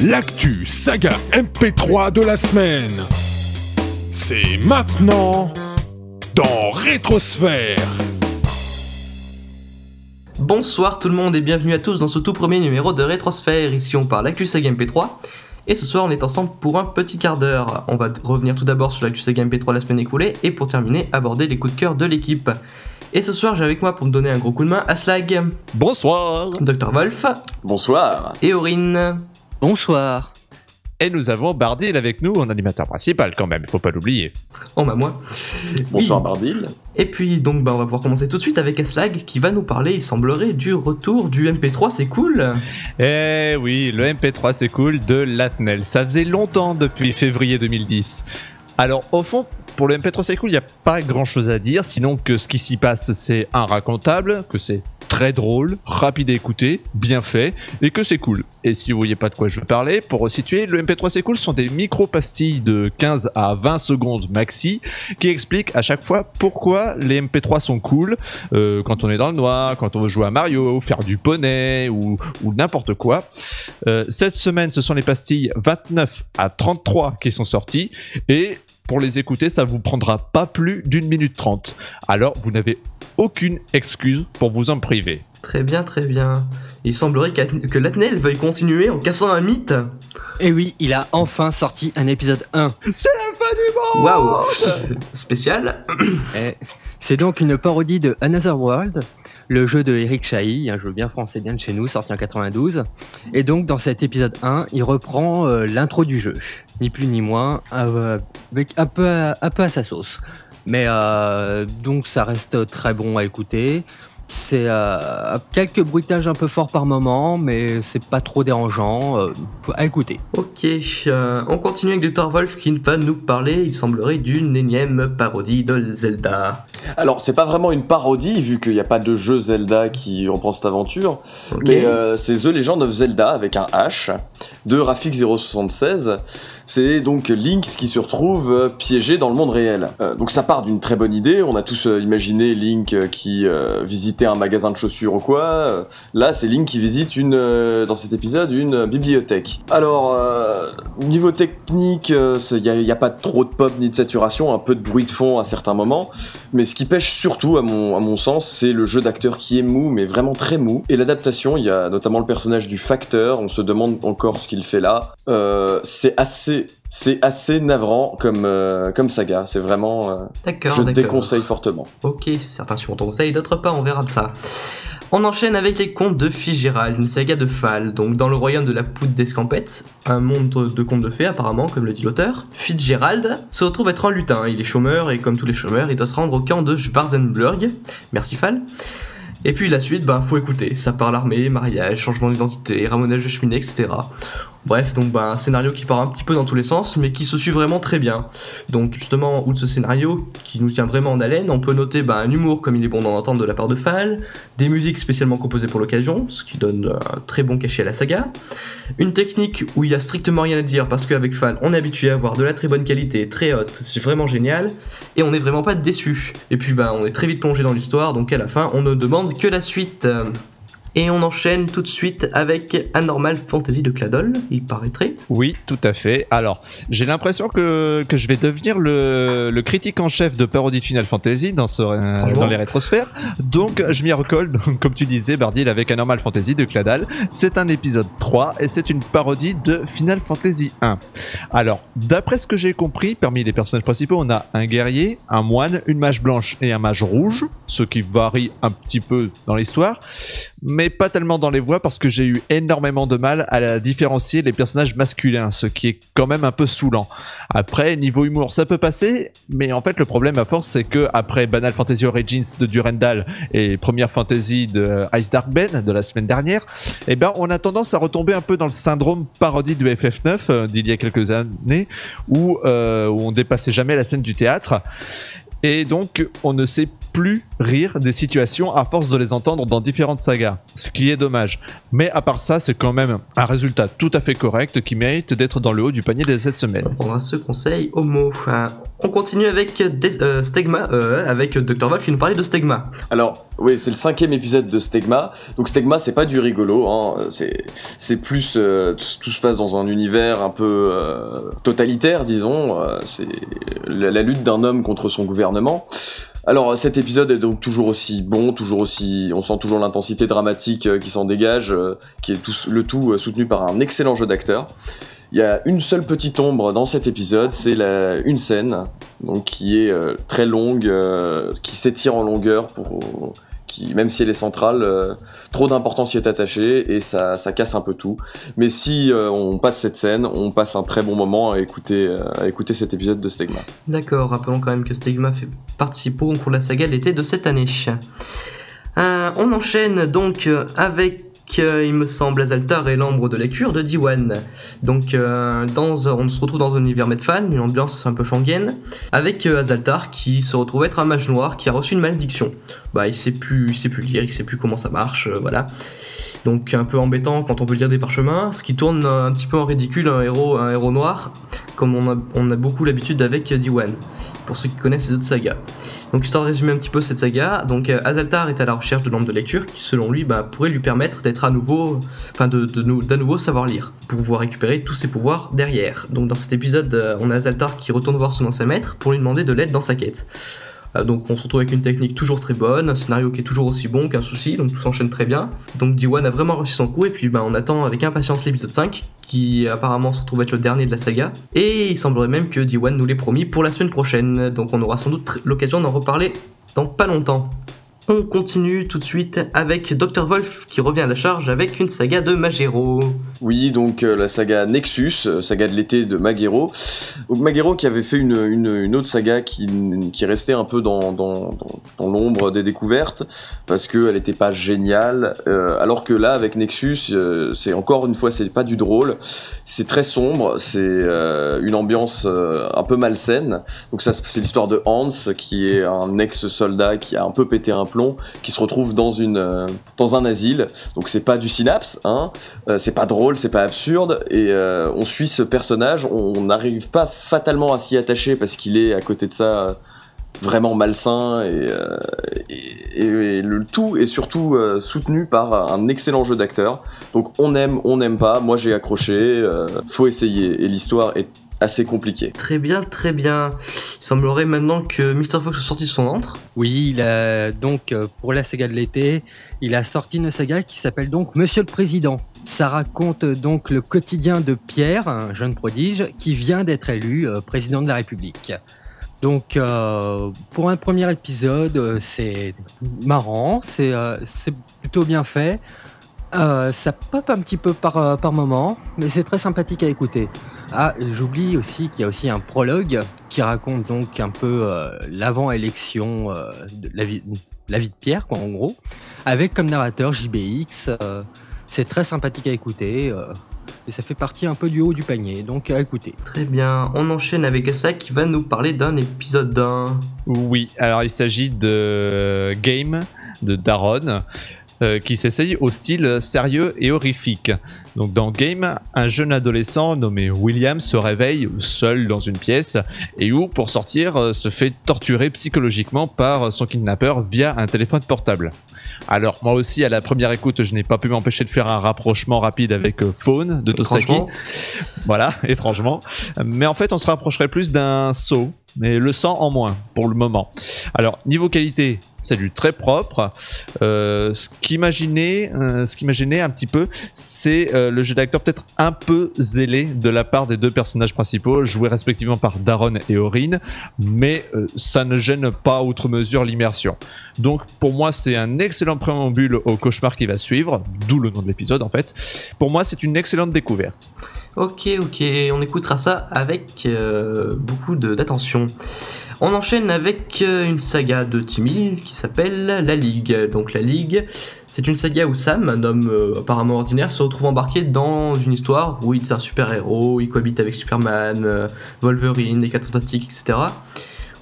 L'actu saga MP3 de la semaine. C'est maintenant dans Rétrosphère. Bonsoir tout le monde et bienvenue à tous dans ce tout premier numéro de Rétrosphère. Ici on parle l'actu saga MP3 et ce soir on est ensemble pour un petit quart d'heure. On va revenir tout d'abord sur l'actu saga MP3 la semaine écoulée et pour terminer aborder les coups de cœur de l'équipe. Et ce soir j'ai avec moi pour me donner un gros coup de main Aslag, Bonsoir Dr Wolf Bonsoir. et Aurine. Bonsoir. Et nous avons Bardil avec nous en animateur principal quand même, faut pas l'oublier. Oh bah moi. Bonsoir Oui. Bardil. Et puis donc bah, on va pouvoir commencer tout de suite avec Aslag qui va nous parler, il semblerait, du retour du MP3, c'est cool. Eh oui, le MP3 c'est cool de Latnel. Ça faisait longtemps depuis février 2010. Alors au fond, pour le MP3 c'est cool, il n'y a pas grand chose à dire, sinon que ce qui s'y passe c'est un racontable, que c'est très drôle, rapide à écouter, bien fait, et que c'est cool. Et si vous voyez pas de quoi je veux parler, pour resituer, le MP3 c'est cool sont des micro-pastilles de 15 à 20 secondes maxi qui expliquent à chaque fois pourquoi les MP3 sont cool, euh, quand on est dans le noir, quand on veut jouer à Mario, faire du poney ou, ou n'importe quoi. Euh, cette semaine, ce sont les pastilles 29 à 33 qui sont sorties et pour les écouter, ça vous prendra pas plus d'une minute trente. Alors, vous n'avez aucune excuse pour vous en priver. Très bien, très bien. Il semblerait que Latnel veuille continuer en cassant un mythe. Et oui, il a enfin sorti un épisode 1. C'est la fin du monde Waouh Spécial. Et C'est donc une parodie de Another World, le jeu de Eric Chahi, un jeu bien français, bien de chez nous, sorti en 92. Et donc, dans cet épisode 1, il reprend euh, l'intro du jeu, ni plus ni moins, euh, avec un peu, à, un peu à sa sauce. Mais euh, donc, ça reste très bon à écouter. C'est euh, quelques bruitages un peu forts par moment, mais c'est pas trop dérangeant euh, à écouter. Ok, euh, on continue avec Dr. Wolf qui va nous parler, il semblerait, d'une énième parodie de Zelda. Alors, c'est pas vraiment une parodie, vu qu'il n'y a pas de jeu Zelda qui reprend cette aventure, mais euh, c'est The Legend of Zelda avec un H de Rafik 076. C'est donc Link qui se retrouve euh, piégé dans le monde réel. Euh, donc ça part d'une très bonne idée. On a tous euh, imaginé Link euh, qui euh, visitait un magasin de chaussures ou quoi. Euh, Là, c'est Link qui visite une, euh, dans cet épisode une bibliothèque. Alors, euh, niveau technique, il n'y a, a pas trop de pop ni de saturation, un peu de bruit de fond à certains moments. Mais ce qui pêche surtout, à mon, à mon sens, c'est le jeu d'acteur qui est mou, mais vraiment très mou. Et l'adaptation, il y a notamment le personnage du facteur, on se demande encore ce qu'il fait là. C'est assez... C'est assez navrant comme, euh, comme saga, c'est vraiment... euh, D'accord, je déconseille fortement. Ok, certains suivront ton conseil, d'autres pas, on verra ça. On enchaîne avec les contes de Fitzgerald, une saga de Fall, donc dans le royaume de la poudre d'escampette, un monde de contes de fées apparemment, comme le dit l'auteur. Fitzgerald se retrouve être un lutin, il est chômeur et comme tous les chômeurs, il doit se rendre au camp de Schwarzenberg. Merci Fall. Et puis la suite, bah faut écouter, ça part l'armée, mariage, changement d'identité, ramonage de cheminée, etc. Bref, donc bah, un scénario qui part un petit peu dans tous les sens, mais qui se suit vraiment très bien. Donc justement, outre ce scénario qui nous tient vraiment en haleine, on peut noter bah, un humour comme il est bon d'en entendre de la part de Fall, des musiques spécialement composées pour l'occasion, ce qui donne un très bon cachet à la saga, une technique où il y a strictement rien à dire parce qu'avec Fall, on est habitué à avoir de la très bonne qualité, très haute, c'est vraiment génial, et on n'est vraiment pas déçu. Et puis bah, on est très vite plongé dans l'histoire, donc à la fin, on ne demande que la suite. Et on enchaîne tout de suite avec Anormal Fantasy de Cladol, il paraîtrait. Oui, tout à fait. Alors, j'ai l'impression que, que je vais devenir le, le critique en chef de parodie de Final Fantasy dans, ce, euh, dans les rétrosphères. Donc, je m'y recolle, donc, comme tu disais, Bardil, avec Anormal Fantasy de Cladal. C'est un épisode 3 et c'est une parodie de Final Fantasy 1. Alors, d'après ce que j'ai compris, parmi les personnages principaux, on a un guerrier, un moine, une mage blanche et un mage rouge, ce qui varie un petit peu dans l'histoire, mais pas tellement dans les voix parce que j'ai eu énormément de mal à la différencier les personnages masculins, ce qui est quand même un peu saoulant. Après, niveau humour, ça peut passer, mais en fait, le problème à force, c'est que après Banal Fantasy Origins de Durendal et Première Fantasy de Ice Dark Ben de la semaine dernière, eh ben, on a tendance à retomber un peu dans le syndrome parodie du FF9 euh, d'il y a quelques années, où, euh, où on dépassait jamais la scène du théâtre. Et donc, on ne sait plus rire des situations à force de les entendre dans différentes sagas, ce qui est dommage. Mais à part ça, c'est quand même un résultat tout à fait correct qui mérite d'être dans le haut du panier de cette semaine. On prendra ce conseil. Enfin, on continue avec des- euh, Stegma, euh, avec Dr. Wolf qui nous parlait de Stegma. Alors, oui, c'est le cinquième épisode de Stegma. Donc Stegma, c'est pas du rigolo, hein. c'est c'est plus euh, tout, se passe dans un univers un peu euh, totalitaire, disons. C'est la, la lutte d'un homme contre son gouvernement. Alors cet épisode est donc toujours aussi bon, toujours aussi, on sent toujours l'intensité dramatique euh, qui s'en dégage, euh, qui est tout, le tout euh, soutenu par un excellent jeu d'acteur. Il y a une seule petite ombre dans cet épisode, c'est une scène, donc qui est euh, très longue, euh, qui s'étire en longueur pour, qui, même si elle est centrale, euh, trop d'importance y est attachée et ça, ça casse un peu tout. Mais si euh, on passe cette scène, on passe un très bon moment à écouter, euh, à écouter cet épisode de Stegma. D'accord, rappelons quand même que Stegma fait participe au concours la saga l'été de cette année. Euh, on enchaîne donc avec, il me semble, Azaltar et l'ambre de lecture de Diwan. Donc, euh, dans, on se retrouve dans un univers Medfan, une ambiance un peu fangienne, avec euh, Azaltar qui se retrouve être un mage noir qui a reçu une malédiction. Bah, il sait plus, il plus lire, il sait plus comment ça marche, euh, voilà. Donc un peu embêtant quand on veut lire des parchemins, ce qui tourne un petit peu en ridicule un héros, un héros noir, comme on a, beaucoup l'habitude avec Diwan, pour ceux qui connaissent les autres sagas. Donc histoire de résumer un petit peu cette saga, donc euh, Azaltar est à la recherche de l'ambre de lecture qui selon lui bah, pourrait lui permettre d'être à nouveau, enfin de, de, d'à nouveau savoir lire, pour pouvoir récupérer tous ses pouvoirs derrière. Donc dans cet épisode, euh, on a Azaltar qui retourne voir son ancien maître pour lui demander de l'aide dans sa quête. Euh, donc on se retrouve avec une technique toujours très bonne, un scénario qui est toujours aussi bon qu'un souci, donc tout s'enchaîne très bien. Donc D1 a vraiment réussi son coup et puis bah, on attend avec impatience l'épisode 5 qui apparemment se retrouve être le dernier de la saga. Et il semblerait même que D1 nous l'ait promis pour la semaine prochaine, donc on aura sans doute l'occasion d'en reparler dans pas longtemps. On continue tout de suite avec Dr. Wolf qui revient à la charge avec une saga de Magero. Oui, donc euh, la saga Nexus, euh, saga de l'été de Magero. Magero qui avait fait une, autre saga qui, restait un peu dans, l'ombre des découvertes, parce qu'elle n'était pas géniale. Euh, alors que là, avec Nexus, c'est encore une fois, c'est pas du drôle, c'est très sombre, c'est une ambiance un peu malsaine. Donc ça, c'est l'histoire de Hans, qui est un ex-soldat qui a un peu pété un qui se retrouve euh, dans un asile. Donc c'est pas du synapse, hein, euh, c'est pas drôle, c'est pas absurde, et euh, on suit ce personnage, on n'arrive pas fatalement à s'y attacher parce qu'il est à côté de ça vraiment malsain, et, le tout est surtout soutenu par un excellent jeu d'acteur. Donc on aime, on n'aime pas, moi j'ai accroché, faut essayer, et l'histoire est assez compliquée. Très bien, très bien. Il semblerait maintenant que Mr. Fox a sorti son antre. Oui, il a donc euh, pour la saga de l'été, il a sorti une saga qui s'appelle donc Monsieur le Président. Ça raconte donc le quotidien de Pierre, un jeune prodige, qui vient d'être élu euh, président de la République. Donc euh, pour un premier épisode, c'est marrant, c'est euh, c'est plutôt bien fait. Euh, ça pop un petit peu par, euh, par moment, mais c'est très sympathique à écouter. Ah, j'oublie aussi qu'il y a aussi un prologue qui raconte donc un peu euh, l'avant-élection euh, de la vie, la vie de Pierre, quoi, en gros, avec comme narrateur JBX. euh, c'est très sympathique à écouter euh, et ça fait partie un peu du haut du panier, donc à écouter. Très bien. On enchaîne avec ça qui va nous parler d'un épisode d'un. Oui, alors il s'agit de Game de Daron. Euh, qui s'essaye au style sérieux et horrifique. Donc dans Game, un jeune adolescent nommé William se réveille seul dans une pièce et où, pour sortir, euh, se fait torturer psychologiquement par son kidnappeur via un téléphone portable. Alors moi aussi, à la première écoute, je n'ai pas pu m'empêcher de faire un rapprochement rapide avec euh, Faune de Tostaki. Voilà, étrangement. Mais en fait, on se rapprocherait plus d'un saut, mais le sang en moins pour le moment. Alors, niveau qualité, c'est du très propre. Euh, ce qui m'imaginait, euh, un petit peu, c'est euh, le jeu d'acteur peut-être un peu zélé de la part des deux personnages principaux, joués respectivement par Daron et Orin, mais ça ne gêne pas outre mesure l'immersion. Donc, pour moi, c'est un excellent préambule au cauchemar qui va suivre, d'où le nom de l'épisode en fait. Pour moi, c'est une excellente découverte. Ok, ok, on écoutera ça avec euh, beaucoup d'attention. On enchaîne avec euh, une saga de Timmy qui s'appelle La Ligue. Donc La Ligue, c'est une saga où Sam, un homme euh, apparemment ordinaire, se retrouve embarqué dans une histoire où il est un super-héros, il cohabite avec Superman, euh, Wolverine, les 4 Fantastiques, etc.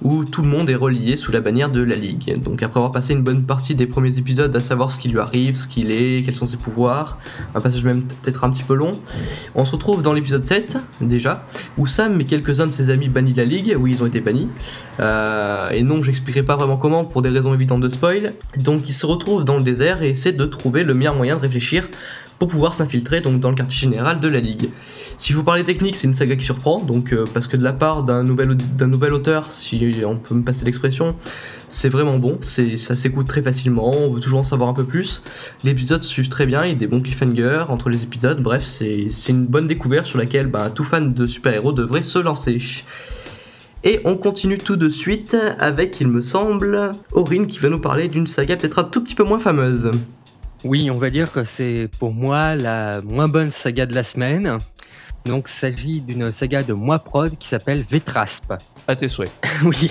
où tout le monde est relié sous la bannière de la Ligue. Donc après avoir passé une bonne partie des premiers épisodes à savoir ce qui lui arrive, ce qu'il est, quels sont ses pouvoirs, un passage même peut-être un petit peu long, on se retrouve dans l'épisode 7 déjà, où Sam et quelques-uns de ses amis bannissent la Ligue, oui ils ont été bannis, euh, et non j'expliquerai pas vraiment comment pour des raisons évidentes de spoil, donc ils se retrouvent dans le désert et essaient de trouver le meilleur moyen de réfléchir pour pouvoir s'infiltrer donc dans le quartier général de la ligue. Si vous parlez technique, c'est une saga qui surprend, donc euh, parce que de la part d'un nouvel, auteur, si on peut me passer l'expression, c'est vraiment bon, ça s'écoute très facilement, on veut toujours en savoir un peu plus. Les épisodes suivent très bien, il y a des bons cliffhangers entre les épisodes, bref, c'est, une bonne découverte sur laquelle bah, tout fan de super-héros devrait se lancer. Et on continue tout de suite avec, il me semble, Aurine qui va nous parler d'une saga peut-être un tout petit peu moins fameuse. Oui, on va dire que c'est pour moi la moins bonne saga de la semaine. Donc, il s'agit d'une saga de moi prod qui s'appelle Vetrasp. À tes souhaits. oui.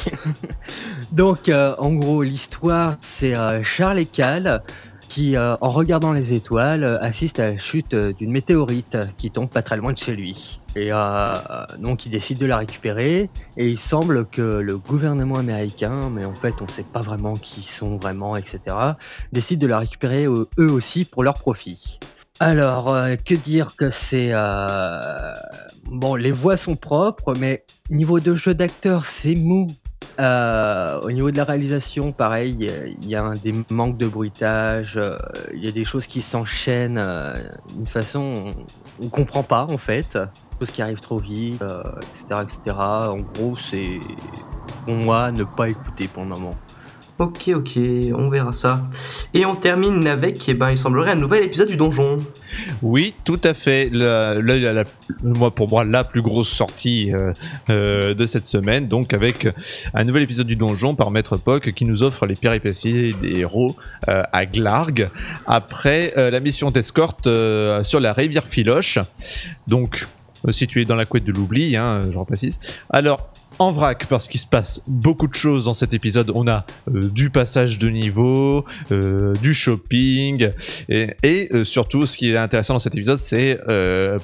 Donc, euh, en gros, l'histoire, c'est euh, Charles et Cal qui, euh, en regardant les étoiles, assiste à la chute d'une météorite qui tombe pas très loin de chez lui. Et euh, donc, il décide de la récupérer. Et il semble que le gouvernement américain, mais en fait, on ne sait pas vraiment qui sont vraiment, etc., décide de la récupérer eux aussi pour leur profit. Alors, euh, que dire que c'est... Euh... Bon, les voix sont propres, mais niveau de jeu d'acteur, c'est mou. Euh, au niveau de la réalisation, pareil, il y a des manques de bruitage, euh, il y a des choses qui s'enchaînent euh, d'une façon on, ne comprend pas en fait, choses qui arrivent trop vite, etc., etc. En gros, c'est pour moi ne pas écouter pour le moment. Ok, ok, on verra ça. Et on termine avec, eh ben, il semblerait, un nouvel épisode du donjon. Oui, tout à fait. Moi, pour moi, la plus grosse sortie euh, euh, de cette semaine, donc avec un nouvel épisode du donjon par Maître Poc qui nous offre les péripéties des héros euh, à Glarg après la mission d'escorte sur la rivière Filoche. Donc, située dans la couette de l'oubli, hein, je reprécise. Alors, en vrac parce qu'il se passe beaucoup de choses dans cet épisode. On a euh, du passage de niveau, euh, du shopping et, euh, surtout ce qui est intéressant dans cet épisode c'est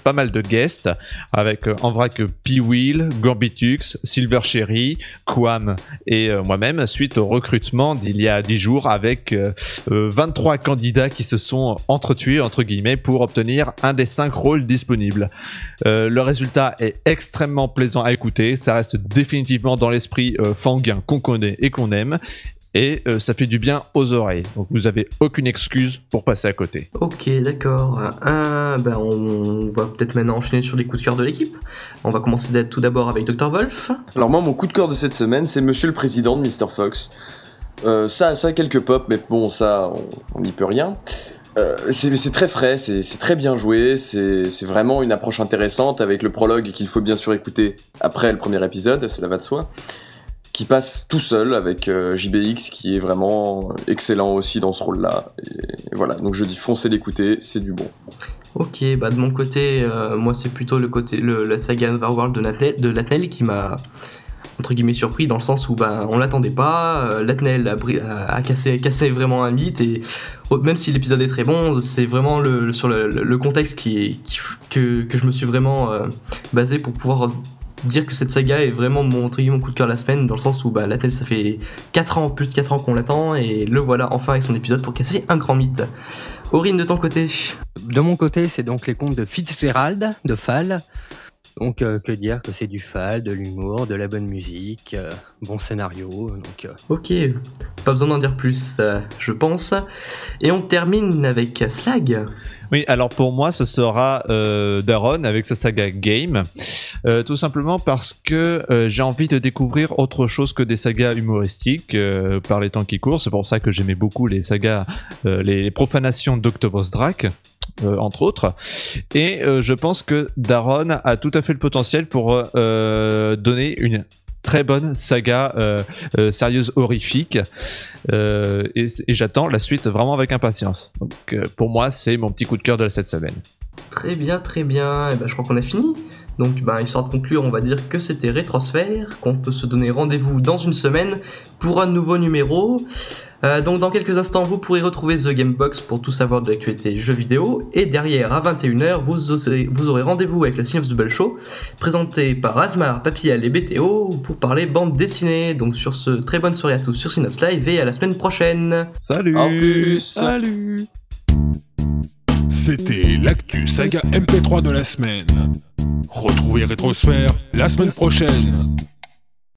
pas mal de guests avec en vrac P-Wheel, Gorbitux, Silver Cherry, Quam et moi-même suite au recrutement d'il y a 10 jours avec 23 candidats qui se sont entretués entre guillemets pour obtenir un des 5 rôles disponibles. le résultat est extrêmement plaisant à écouter, ça reste définitivement dans l'esprit euh, fanguin qu'on connaît et qu'on aime. Et euh, ça fait du bien aux oreilles. Donc vous avez aucune excuse pour passer à côté. Ok, d'accord. Euh, ben on va peut-être maintenant enchaîner sur les coups de cœur de l'équipe. On va commencer tout d'abord avec Dr. Wolf. Alors moi, mon coup de cœur de cette semaine, c'est Monsieur le Président de Mr. Fox. ça, ça a quelques pop, mais bon, ça, on n'y peut rien. C'est très frais, c'est très bien joué, c'est vraiment une approche intéressante avec le prologue qu'il faut bien sûr écouter après le premier épisode, cela va de soi, qui passe tout seul avec euh, JBX qui est vraiment excellent aussi dans ce rôle-là. Voilà, donc je dis foncez l'écouter, c'est du bon. Ok, bah de mon côté, euh, moi c'est plutôt le côté la saga Overworld de de Latnel qui m'a entre guillemets surpris dans le sens où ben on l'attendait pas, euh, Latnel a, cassé, cassé, vraiment un mythe et même si l'épisode est très bon, c'est vraiment le, sur le, contexte qui, que, que, je me suis vraiment euh, basé pour pouvoir dire que cette saga est vraiment mon, entre guillemets, mon coup de cœur la semaine dans le sens où bah, Latnel ça fait 4 ans, plus de 4 ans qu'on l'attend et le voilà enfin avec son épisode pour casser un grand mythe. Aurine de ton côté? De mon côté c'est donc les contes de Fitzgerald de Fall donc, euh, que dire que c'est du fal, de l'humour, de la bonne musique, euh, bon scénario. Donc, euh. Ok, pas besoin d'en dire plus, je pense. Et on termine avec Slag. Oui, alors pour moi, ce sera Daron avec sa saga Game. tout simplement parce que j'ai envie de découvrir autre chose que des sagas humoristiques par les temps qui courent. C'est pour ça que j'aimais beaucoup les sagas, les profanations d'Octavos Drac. Euh, entre autres. Et euh, je pense que Daron a tout à fait le potentiel pour euh, donner une très bonne saga sérieuse horrifique. et, j'attends la suite vraiment avec impatience. Donc pour moi, c'est mon petit coup de cœur de cette semaine. Très bien, très bien. Et ben, je crois qu'on a fini. Donc, ben, histoire de conclure, on va dire que c'était Rétrosphère, qu'on peut se donner rendez-vous dans une semaine pour un nouveau numéro. Euh, donc dans quelques instants, vous pourrez retrouver The Gamebox pour tout savoir de l'actualité jeux vidéo. Et derrière, à 21h, vous aurez, vous aurez rendez-vous avec le Synopsball Show, présenté par Asmar, Papillal et BTO, pour parler bande dessinée. Donc sur ce, très bonne soirée à tous sur Synops Live et à la semaine prochaine. Salut En plus. Salut C'était l'actu saga MP3 de la semaine. Retrouvez Rétrosphère la semaine prochaine.